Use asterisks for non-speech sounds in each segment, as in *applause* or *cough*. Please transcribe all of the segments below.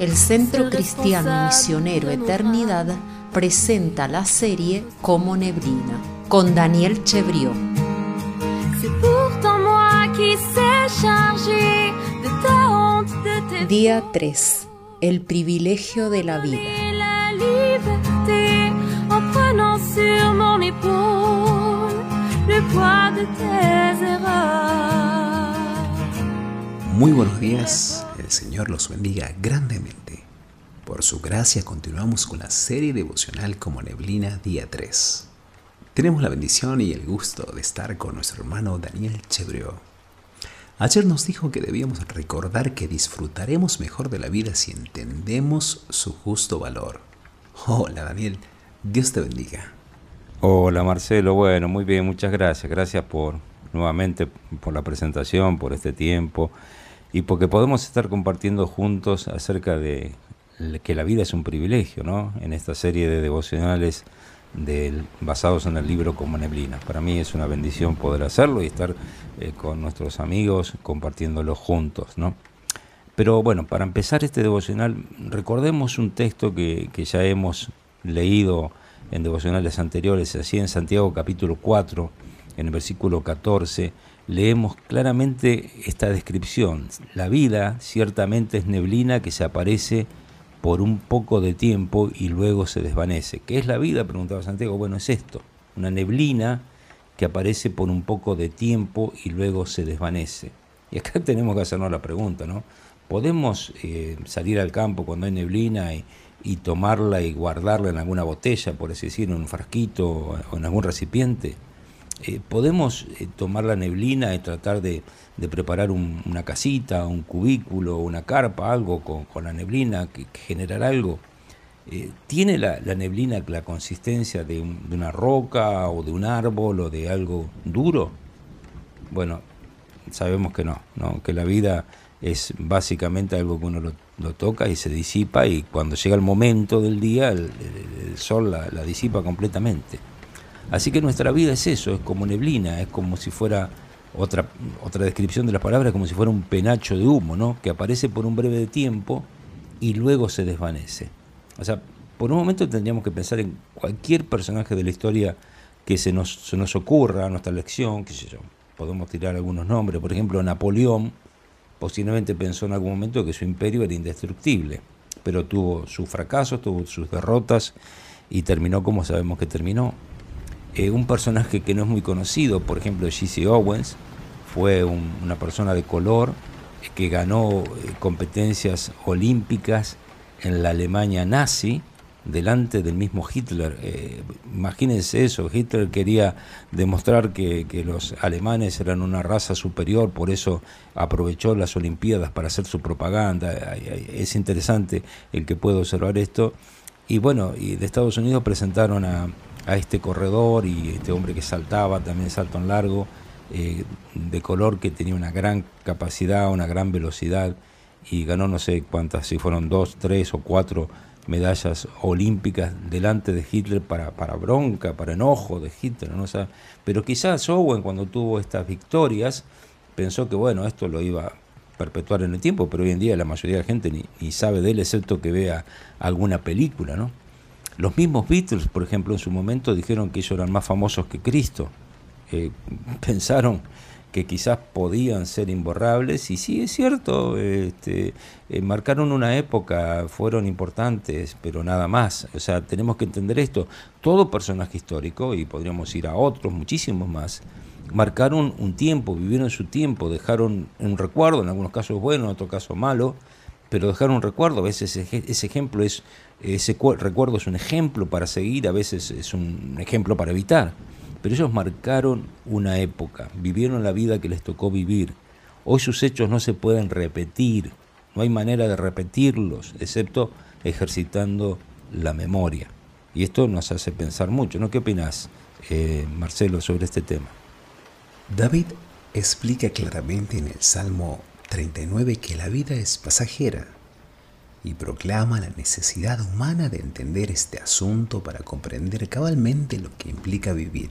El Centro Cristiano Misionero Eternidad presenta la serie Como Neblina con Daniel Chevriot. Día 3. El privilegio de la vida. Muy buenos días, el Señor los bendiga grandemente. Por su gracia continuamos con la serie devocional como neblina día 3. Tenemos la bendición y el gusto de estar con nuestro hermano Daniel Chevreau. Ayer nos dijo que debíamos recordar que disfrutaremos mejor de la vida si entendemos su justo valor. Hola Daniel, Dios te bendiga. Hola Marcelo, bueno, muy bien, muchas gracias. Gracias por nuevamente por la presentación, por este tiempo y porque podemos estar compartiendo juntos acerca de que la vida es un privilegio, ¿no? En esta serie de devocionales del, basados en el libro Como Neblina. Para mí es una bendición poder hacerlo y estar eh, con nuestros amigos compartiéndolo juntos, ¿no? Pero bueno, para empezar este devocional, recordemos un texto que, que ya hemos leído en devocionales anteriores, así en Santiago capítulo 4, en el versículo 14, leemos claramente esta descripción. La vida ciertamente es neblina que se aparece por un poco de tiempo y luego se desvanece. ¿Qué es la vida? Preguntaba Santiago. Bueno, es esto, una neblina que aparece por un poco de tiempo y luego se desvanece. Y acá *laughs* tenemos que hacernos la pregunta, ¿no? ¿Podemos eh, salir al campo cuando hay neblina y, y tomarla y guardarla en alguna botella, por así decirlo, en un frasquito o en algún recipiente. Eh, podemos eh, tomar la neblina y tratar de, preparar una casita, un cubículo, una carpa, algo con, la neblina, que, generar algo. Eh, ¿Tiene la, neblina la consistencia de, una roca o de un árbol o de algo duro? Bueno, sabemos que no, no que la vida es básicamente algo que uno lo, toca y se disipa y cuando llega el momento del día el, sol la, disipa completamente. Así que nuestra vida es eso, es como neblina, es como si fuera otra, otra descripción de las palabras, como si fuera un penacho de humo, ¿no? que aparece por un breve tiempo y luego se desvanece. O sea, por un momento tendríamos que pensar en cualquier personaje de la historia que se nos, se nos ocurra nuestra lección, qué sé yo, podemos tirar algunos nombres, por ejemplo Napoleón, Posiblemente pensó en algún momento que su imperio era indestructible, pero tuvo sus fracasos, tuvo sus derrotas y terminó como sabemos que terminó. Eh, un personaje que no es muy conocido, por ejemplo, Jesse Owens, fue una persona de color que ganó eh, competencias olímpicas en la Alemania nazi, delante del mismo Hitler. Eh, imagínense eso, Hitler quería demostrar que, los alemanes eran una raza superior, por eso aprovechó las Olimpiadas para hacer su propaganda. Es interesante el que pueda observar esto. Y bueno, de Estados Unidos presentaron a, este corredor y este hombre que saltaba, también salto en largo, eh, de color que tenía una gran capacidad, una gran velocidad y ganó no sé cuántas, si fueron dos, tres o cuatro medallas olímpicas delante de Hitler para, para bronca, para enojo de Hitler, ¿no? pero quizás Owen cuando tuvo estas victorias pensó que bueno, esto lo iba a perpetuar en el tiempo, pero hoy en día la mayoría de la gente ni sabe de él excepto que vea alguna película, ¿no? Los mismos Beatles, por ejemplo, en su momento dijeron que ellos eran más famosos que Cristo. Eh, *laughs* pensaron que quizás podían ser imborrables y sí es cierto, este, eh, marcaron una época, fueron importantes, pero nada más. O sea, tenemos que entender esto. Todo personaje histórico, y podríamos ir a otros, muchísimos más, marcaron un tiempo, vivieron su tiempo, dejaron un recuerdo, en algunos casos bueno, en otros casos malo, pero dejaron un recuerdo. A veces ese ejemplo es, ese recuerdo es un ejemplo para seguir, a veces es un ejemplo para evitar pero ellos marcaron una época, vivieron la vida que les tocó vivir. Hoy sus hechos no se pueden repetir, no hay manera de repetirlos, excepto ejercitando la memoria. Y esto nos hace pensar mucho, ¿no? ¿Qué opinas, eh, Marcelo, sobre este tema? David explica claramente en el Salmo 39 que la vida es pasajera y proclama la necesidad humana de entender este asunto para comprender cabalmente lo que implica vivir.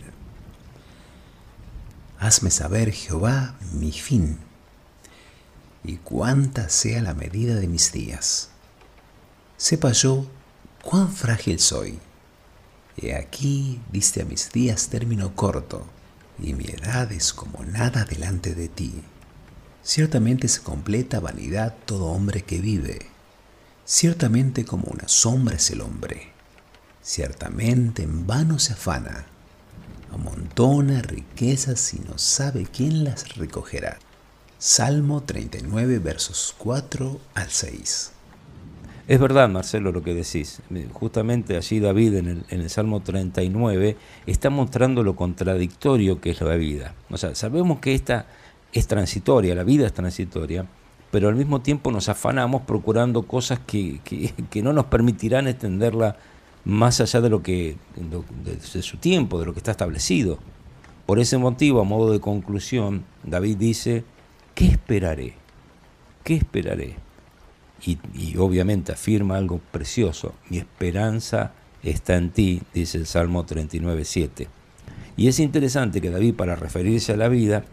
Hazme saber, Jehová, mi fin, y cuánta sea la medida de mis días. Sepa yo cuán frágil soy. He aquí diste a mis días término corto, y mi edad es como nada delante de ti. Ciertamente se completa vanidad todo hombre que vive. Ciertamente como una sombra es el hombre. Ciertamente en vano se afana. Amontona riquezas y no sabe quién las recogerá. Salmo 39 versos 4 al 6. Es verdad, Marcelo, lo que decís. Justamente allí David en el, en el, Salmo 39 está mostrando lo contradictorio que es la vida. O sea, sabemos que esta es transitoria, la vida es transitoria, pero al mismo tiempo nos afanamos procurando cosas que, que, no nos permitirán extenderla más allá de lo que de, su tiempo, de lo que está establecido. Por ese motivo, a modo de conclusión, David dice, ¿qué esperaré? ¿Qué esperaré? y, obviamente afirma algo precioso, mi esperanza está en ti, dice el Salmo 39.7. Y es interesante que David, para referirse a la vida,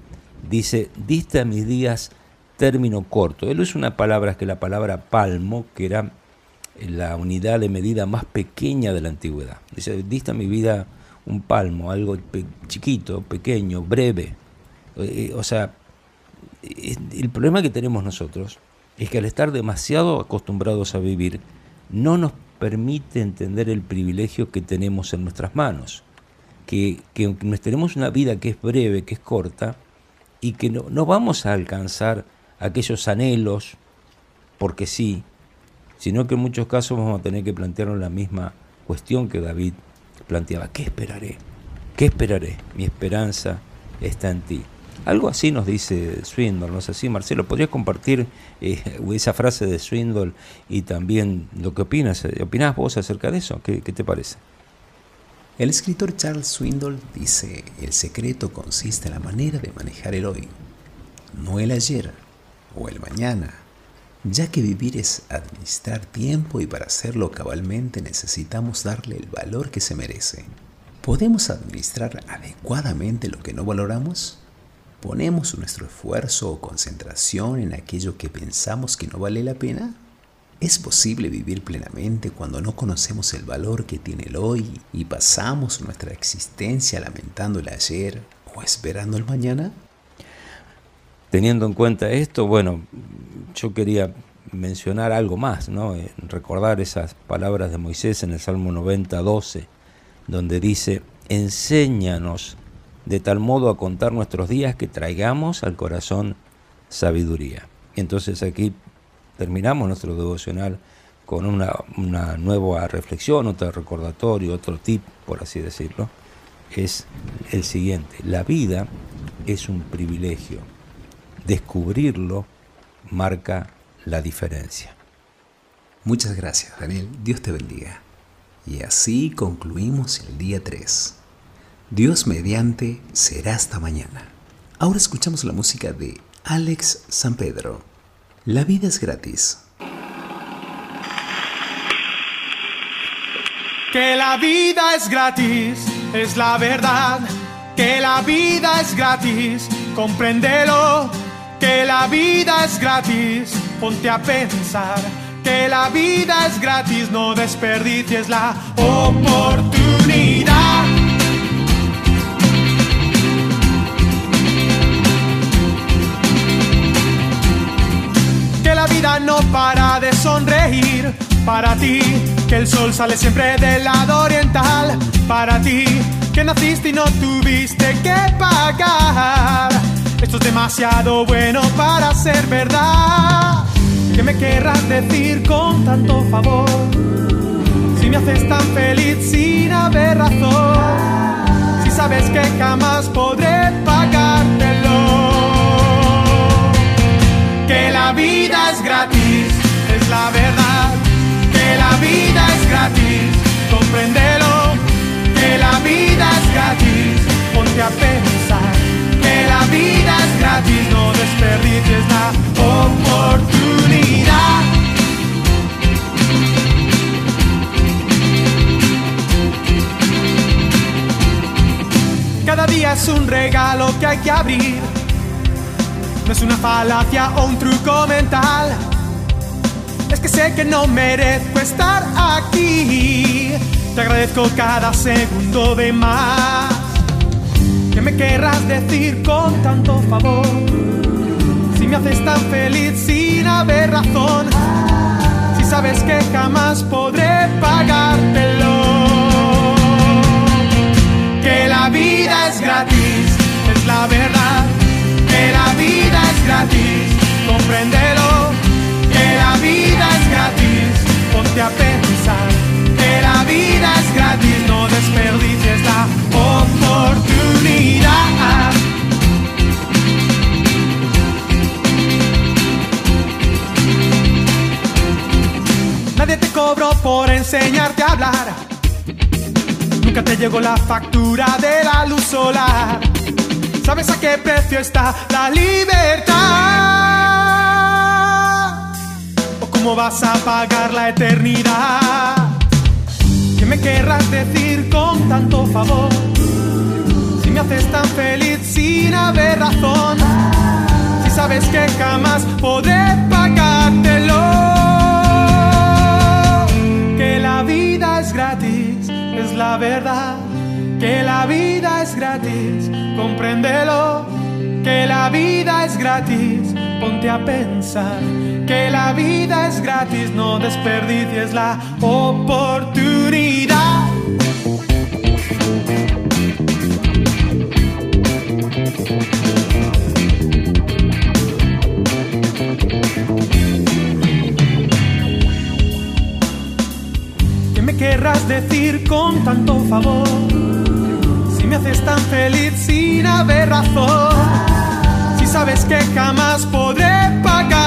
dice, diste a mis días término corto. Él usa una palabra que la palabra palmo, que era la unidad de medida más pequeña de la antigüedad. Dice, diste a mi vida un palmo, algo chiquito, pequeño, breve. Eh, o sea, el problema que tenemos nosotros es que al estar demasiado acostumbrados a vivir, no nos permite entender el privilegio que tenemos en nuestras manos. Que, que tenemos una vida que es breve, que es corta, y que no, no vamos a alcanzar aquellos anhelos porque sí, sino que en muchos casos vamos a tener que plantearnos la misma cuestión que David planteaba. ¿Qué esperaré? ¿Qué esperaré? Mi esperanza está en ti. Algo así nos dice Swindle, ¿no es así, Marcelo? ¿Podrías compartir eh, esa frase de Swindle y también lo que opinas? ¿Opinás vos acerca de eso? ¿Qué, ¿Qué te parece? El escritor Charles Swindle dice, el secreto consiste en la manera de manejar el hoy, no el ayer o el mañana, ya que vivir es administrar tiempo y para hacerlo cabalmente necesitamos darle el valor que se merece. ¿Podemos administrar adecuadamente lo que no valoramos? ¿Ponemos nuestro esfuerzo o concentración en aquello que pensamos que no vale la pena? ¿Es posible vivir plenamente cuando no conocemos el valor que tiene el hoy y pasamos nuestra existencia lamentando el ayer o esperando el mañana? Teniendo en cuenta esto, bueno, yo quería mencionar algo más, ¿no? Eh, recordar esas palabras de Moisés en el Salmo 90, 12, donde dice, enséñanos de tal modo a contar nuestros días que traigamos al corazón sabiduría. Entonces aquí terminamos nuestro devocional con una, nueva reflexión, otro recordatorio, otro tip, por así decirlo, es el siguiente. La vida es un privilegio. Descubrirlo marca la diferencia. Muchas gracias, Daniel. Dios te bendiga. Y así concluimos el día 3. Dios mediante será hasta mañana. Ahora escuchamos la música de Alex San Pedro. La vida es gratis. Que la vida es gratis, es la verdad. Que la vida es gratis, compréndelo. Que la vida es gratis, ponte a pensar. Que la vida es gratis, no desperdicies la oportunidad. No para de sonreír. Para ti, que el sol sale siempre del lado oriental. Para ti, que naciste y no tuviste que pagar. Esto es demasiado bueno para ser verdad. ¿Qué me querrás decir con tanto favor? Si me haces tan feliz sin haber razón. Si sabes que jamás podré pagártelo a pensar, que la vida es gratis, no desperdicies la oportunidad. Cada día es un regalo que hay que abrir. No es una falacia o un truco mental. Es que sé que no merezco estar aquí. Te agradezco cada segundo de más. ¿Qué me querrás decir con tanto favor? Si me haces tan feliz sin haber razón. Si sabes que jamás podré pagártelo. Que la vida es gratis, es la verdad. Que la vida es gratis, compréndelo. Que la vida es gratis, ponte a pensar. La vida es gratis, no desperdicies la oportunidad. Nadie te cobró por enseñarte a hablar. Nunca te llegó la factura de la luz solar. ¿Sabes a qué precio está la libertad? ¿O cómo vas a pagar la eternidad? Tanto favor? Si me haces tan feliz sin haber razón. Si sabes que jamás podré pagártelo. Que la vida es gratis, es la verdad. Que la vida es gratis, compréndelo. Que la vida es gratis, ponte a pensar. Que la vida es gratis, no desperdicies la oportunidad. Querrás decir con tanto favor? Si me haces tan feliz sin haber razón. Si sabes que jamás podré pagártelo.